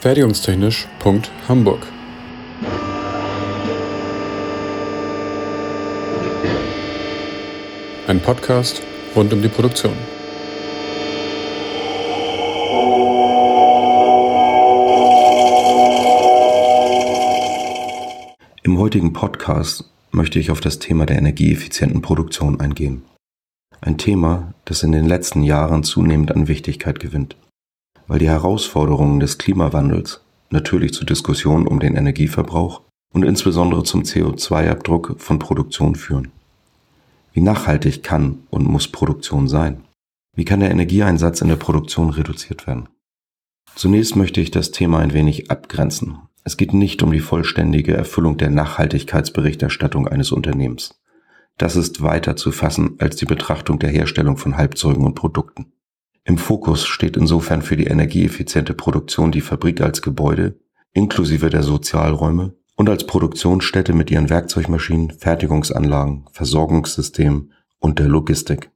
Fertigungstechnisch.hamburg Ein Podcast rund um die Produktion. Im heutigen Podcast möchte ich auf das Thema der energieeffizienten Produktion eingehen. Ein Thema, das in den letzten Jahren zunehmend an Wichtigkeit gewinnt, weil die Herausforderungen des Klimawandels natürlich zur Diskussion um den Energieverbrauch und insbesondere zum CO2-Abdruck von Produktion führen. Wie nachhaltig kann und muss Produktion sein? Wie kann der Energieeinsatz in der Produktion reduziert werden? Zunächst möchte ich das Thema ein wenig abgrenzen. Es geht nicht um die vollständige Erfüllung der Nachhaltigkeitsberichterstattung eines Unternehmens. Das ist weiter zu fassen als die Betrachtung der Herstellung von Halbzeugen und Produkten. Im Fokus steht insofern für die energieeffiziente Produktion die Fabrik als Gebäude, inklusive der Sozialräume und als Produktionsstätte mit ihren Werkzeugmaschinen, Fertigungsanlagen, Versorgungssystemen und der Logistik.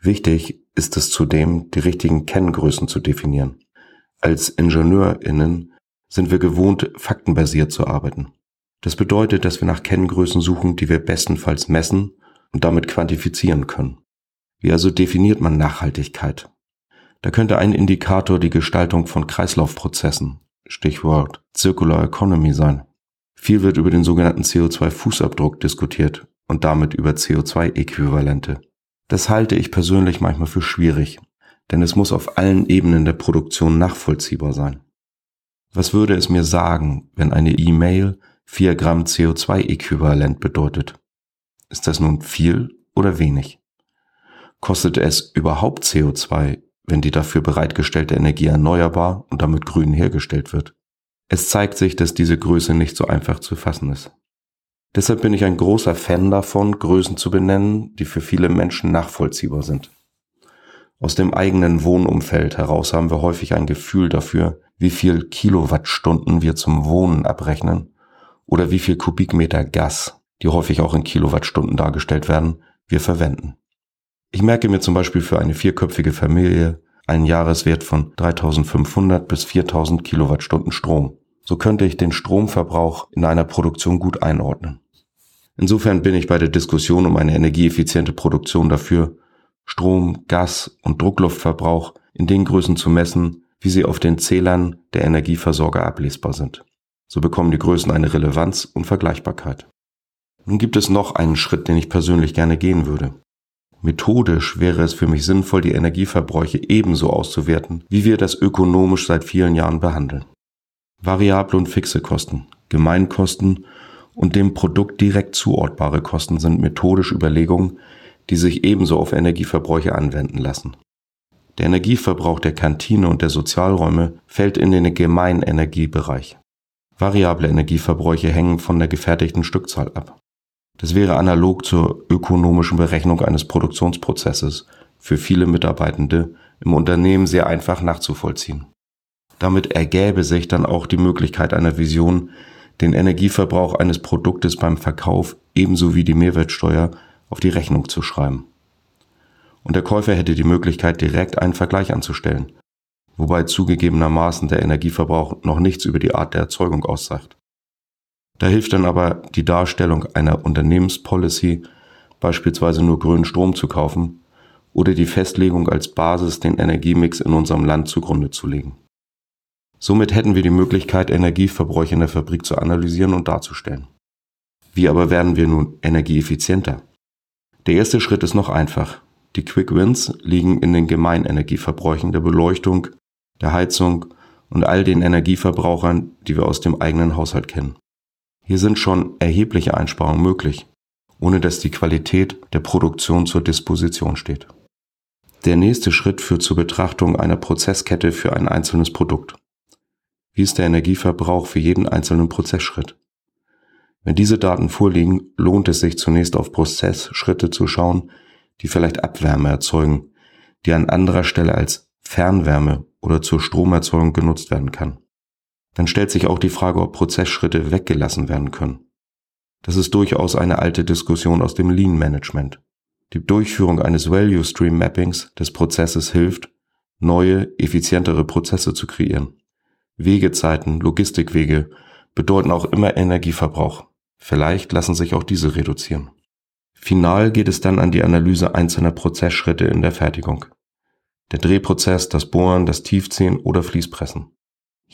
Wichtig ist es zudem, die richtigen Kenngrößen zu definieren. Als IngenieurInnen sind wir gewohnt, faktenbasiert zu arbeiten. Das bedeutet, dass wir nach Kenngrößen suchen, die wir bestenfalls messen und damit quantifizieren können. Wie also definiert man Nachhaltigkeit? Da könnte ein Indikator die Gestaltung von Kreislaufprozessen, Stichwort Circular Economy sein. Viel wird über den sogenannten CO2-Fußabdruck diskutiert und damit über CO2-Äquivalente. Das halte ich persönlich manchmal für schwierig, denn es muss auf allen Ebenen der Produktion nachvollziehbar sein. Was würde es mir sagen, wenn eine E-Mail 4 Gramm CO2-Äquivalent bedeutet. Ist das nun viel oder wenig? Kostet es überhaupt CO2, wenn die dafür bereitgestellte Energie erneuerbar und damit grün hergestellt wird? Es zeigt sich, dass diese Größe nicht so einfach zu fassen ist. Deshalb bin ich ein großer Fan davon, Größen zu benennen, die für viele Menschen nachvollziehbar sind. Aus dem eigenen Wohnumfeld heraus haben wir häufig ein Gefühl dafür, wie viel Kilowattstunden wir zum Wohnen abrechnen oder wie viel Kubikmeter Gas, die häufig auch in Kilowattstunden dargestellt werden, wir verwenden. Ich merke mir zum Beispiel für eine vierköpfige Familie einen Jahreswert von 3500 bis 4000 Kilowattstunden Strom. So könnte ich den Stromverbrauch in einer Produktion gut einordnen. Insofern bin ich bei der Diskussion um eine energieeffiziente Produktion dafür, Strom, Gas und Druckluftverbrauch in den Größen zu messen, wie sie auf den Zählern der Energieversorger ablesbar sind. So bekommen die Größen eine Relevanz und Vergleichbarkeit. Nun gibt es noch einen Schritt, den ich persönlich gerne gehen würde. Methodisch wäre es für mich sinnvoll, die Energieverbräuche ebenso auszuwerten, wie wir das ökonomisch seit vielen Jahren behandeln. Variable und fixe Kosten, Gemeinkosten und dem Produkt direkt zuortbare Kosten sind methodisch Überlegungen, die sich ebenso auf Energieverbräuche anwenden lassen. Der Energieverbrauch der Kantine und der Sozialräume fällt in den Gemeinenergiebereich. Variable Energieverbräuche hängen von der gefertigten Stückzahl ab. Das wäre analog zur ökonomischen Berechnung eines Produktionsprozesses für viele Mitarbeitende im Unternehmen sehr einfach nachzuvollziehen. Damit ergäbe sich dann auch die Möglichkeit einer Vision, den Energieverbrauch eines Produktes beim Verkauf ebenso wie die Mehrwertsteuer auf die Rechnung zu schreiben. Und der Käufer hätte die Möglichkeit, direkt einen Vergleich anzustellen, wobei zugegebenermaßen der Energieverbrauch noch nichts über die Art der Erzeugung aussagt. Da hilft dann aber die Darstellung einer Unternehmenspolicy, beispielsweise nur grünen Strom zu kaufen, oder die Festlegung als Basis den Energiemix in unserem Land zugrunde zu legen. Somit hätten wir die Möglichkeit, Energieverbräuche in der Fabrik zu analysieren und darzustellen. Wie aber werden wir nun energieeffizienter? Der erste Schritt ist noch einfach. Die Quick Wins liegen in den Gemeinenergieverbräuchen der Beleuchtung, der Heizung und all den Energieverbrauchern, die wir aus dem eigenen Haushalt kennen. Hier sind schon erhebliche Einsparungen möglich, ohne dass die Qualität der Produktion zur Disposition steht. Der nächste Schritt führt zur Betrachtung einer Prozesskette für ein einzelnes Produkt. Wie ist der Energieverbrauch für jeden einzelnen Prozessschritt? Wenn diese Daten vorliegen, lohnt es sich zunächst auf Prozessschritte zu schauen, die vielleicht Abwärme erzeugen, die an anderer Stelle als Fernwärme oder zur Stromerzeugung genutzt werden kann. Dann stellt sich auch die Frage, ob Prozessschritte weggelassen werden können. Das ist durchaus eine alte Diskussion aus dem Lean Management. Die Durchführung eines Value Stream Mappings des Prozesses hilft, neue, effizientere Prozesse zu kreieren. Wegezeiten, Logistikwege bedeuten auch immer Energieverbrauch. Vielleicht lassen sich auch diese reduzieren. Final geht es dann an die Analyse einzelner Prozessschritte in der Fertigung. Der Drehprozess, das Bohren, das Tiefziehen oder Fließpressen.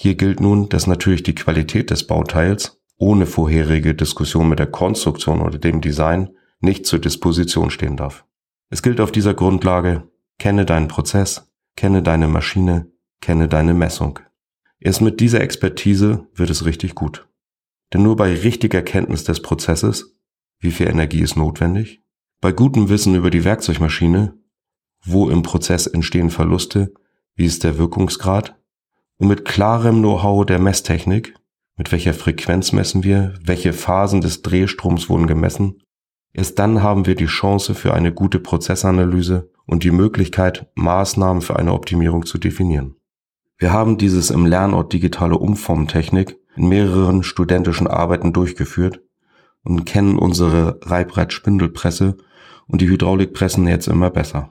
Hier gilt nun, dass natürlich die Qualität des Bauteils ohne vorherige Diskussion mit der Konstruktion oder dem Design nicht zur Disposition stehen darf. Es gilt auf dieser Grundlage, kenne deinen Prozess, kenne deine Maschine, kenne deine Messung. Erst mit dieser Expertise wird es richtig gut. Denn nur bei richtiger Kenntnis des Prozesses, wie viel Energie ist notwendig, bei gutem Wissen über die Werkzeugmaschine, wo im Prozess entstehen Verluste, wie ist der Wirkungsgrad, und mit klarem Know-how der Messtechnik, mit welcher Frequenz messen wir, welche Phasen des Drehstroms wurden gemessen, erst dann haben wir die Chance für eine gute Prozessanalyse und die Möglichkeit, Maßnahmen für eine Optimierung zu definieren. Wir haben dieses im Lernort digitale Umformtechnik in mehreren studentischen Arbeiten durchgeführt und kennen unsere Reibrad-Spindelpresse und die Hydraulikpressen jetzt immer besser.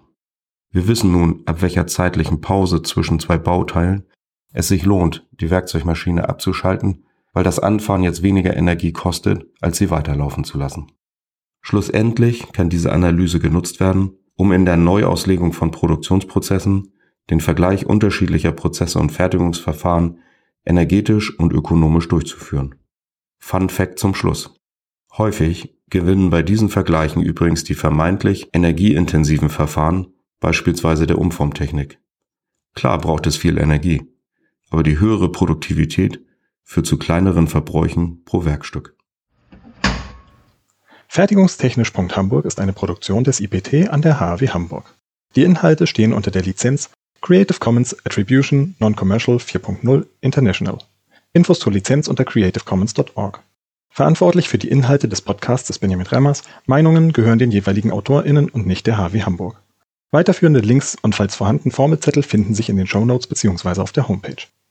Wir wissen nun, ab welcher zeitlichen Pause zwischen zwei Bauteilen es sich lohnt, die Werkzeugmaschine abzuschalten, weil das Anfahren jetzt weniger Energie kostet, als sie weiterlaufen zu lassen. Schlussendlich kann diese Analyse genutzt werden, um in der Neuauslegung von Produktionsprozessen den Vergleich unterschiedlicher Prozesse und Fertigungsverfahren energetisch und ökonomisch durchzuführen. Fun Fact zum Schluss. Häufig gewinnen bei diesen Vergleichen übrigens die vermeintlich energieintensiven Verfahren, beispielsweise der Umformtechnik. Klar braucht es viel Energie, aber die höhere Produktivität führt zu kleineren Verbräuchen pro Werkstück. Fertigungstechnisch.hamburg ist eine Produktion des IPT an der HAW Hamburg. Die Inhalte stehen unter der Lizenz Creative Commons Attribution Non-Commercial 4.0 International. Infos zur Lizenz unter creativecommons.org. Verantwortlich für die Inhalte des Podcasts ist Benjamin Remmers. Meinungen gehören den jeweiligen AutorInnen und nicht der HW Hamburg. Weiterführende Links und falls vorhanden Formelzettel finden sich in den Shownotes bzw. auf der Homepage.